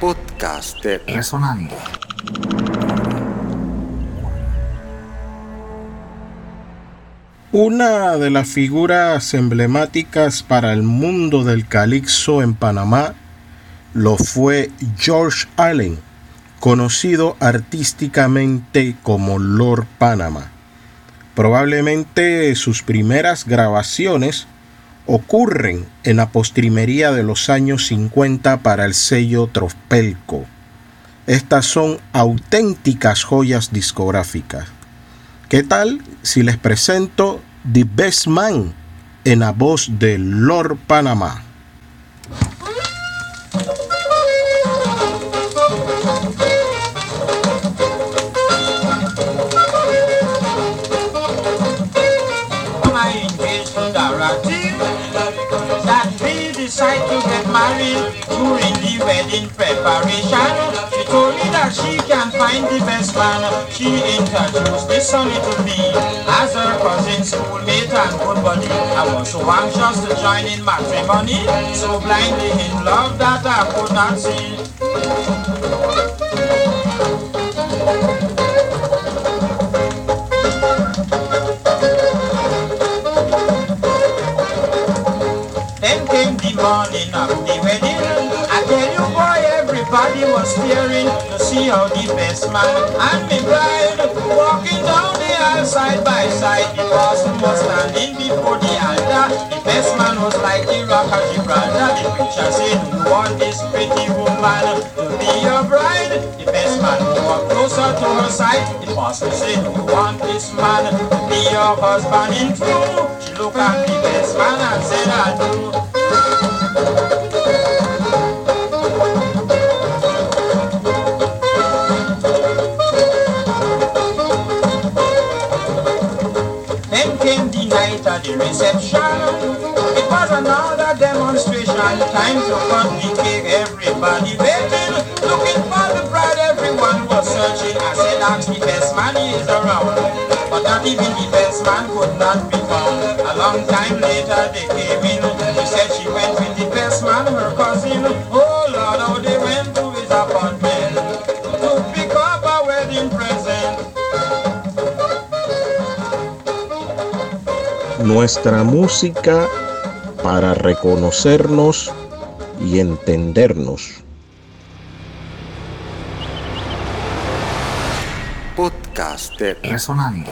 Podcast de Resonando. Una de las figuras emblemáticas para el mundo del calixo en Panamá lo fue George Allen, conocido artísticamente como Lord Panama. Probablemente sus primeras grabaciones ocurren en la postrimería de los años 50 para el sello Trospelco. Estas son auténticas joyas discográficas. ¿Qué tal si les presento The Best Man en la voz de Lord Panamá? Married during the wedding preparation. She told me that she can find the best man. She introduced this sonny to me as her cousin, schoolmate, and good buddy. I was so anxious to join in matrimony, so blindly in love that I could not see. The morning of the wedding. I tell you, boy, everybody was staring to see how the best man and me bride walking down the aisle side by side. The pastor was standing before the altar. The best man was like the rock of Gibraltar. The preacher said, "You want this pretty woman to be your bride?" The best man walked closer to her side. The pastor said, "You want this man to be your husband in true?" She looked at the best man and said, "I do." Night of the reception. It was another demonstration. Time to cake. Everybody waiting, looking for the bride. Everyone was searching. I said, ask the best man is around. But not even the best man could not be found. A long time later they came in. Nuestra música para reconocernos y entendernos. Podcast de Resonando.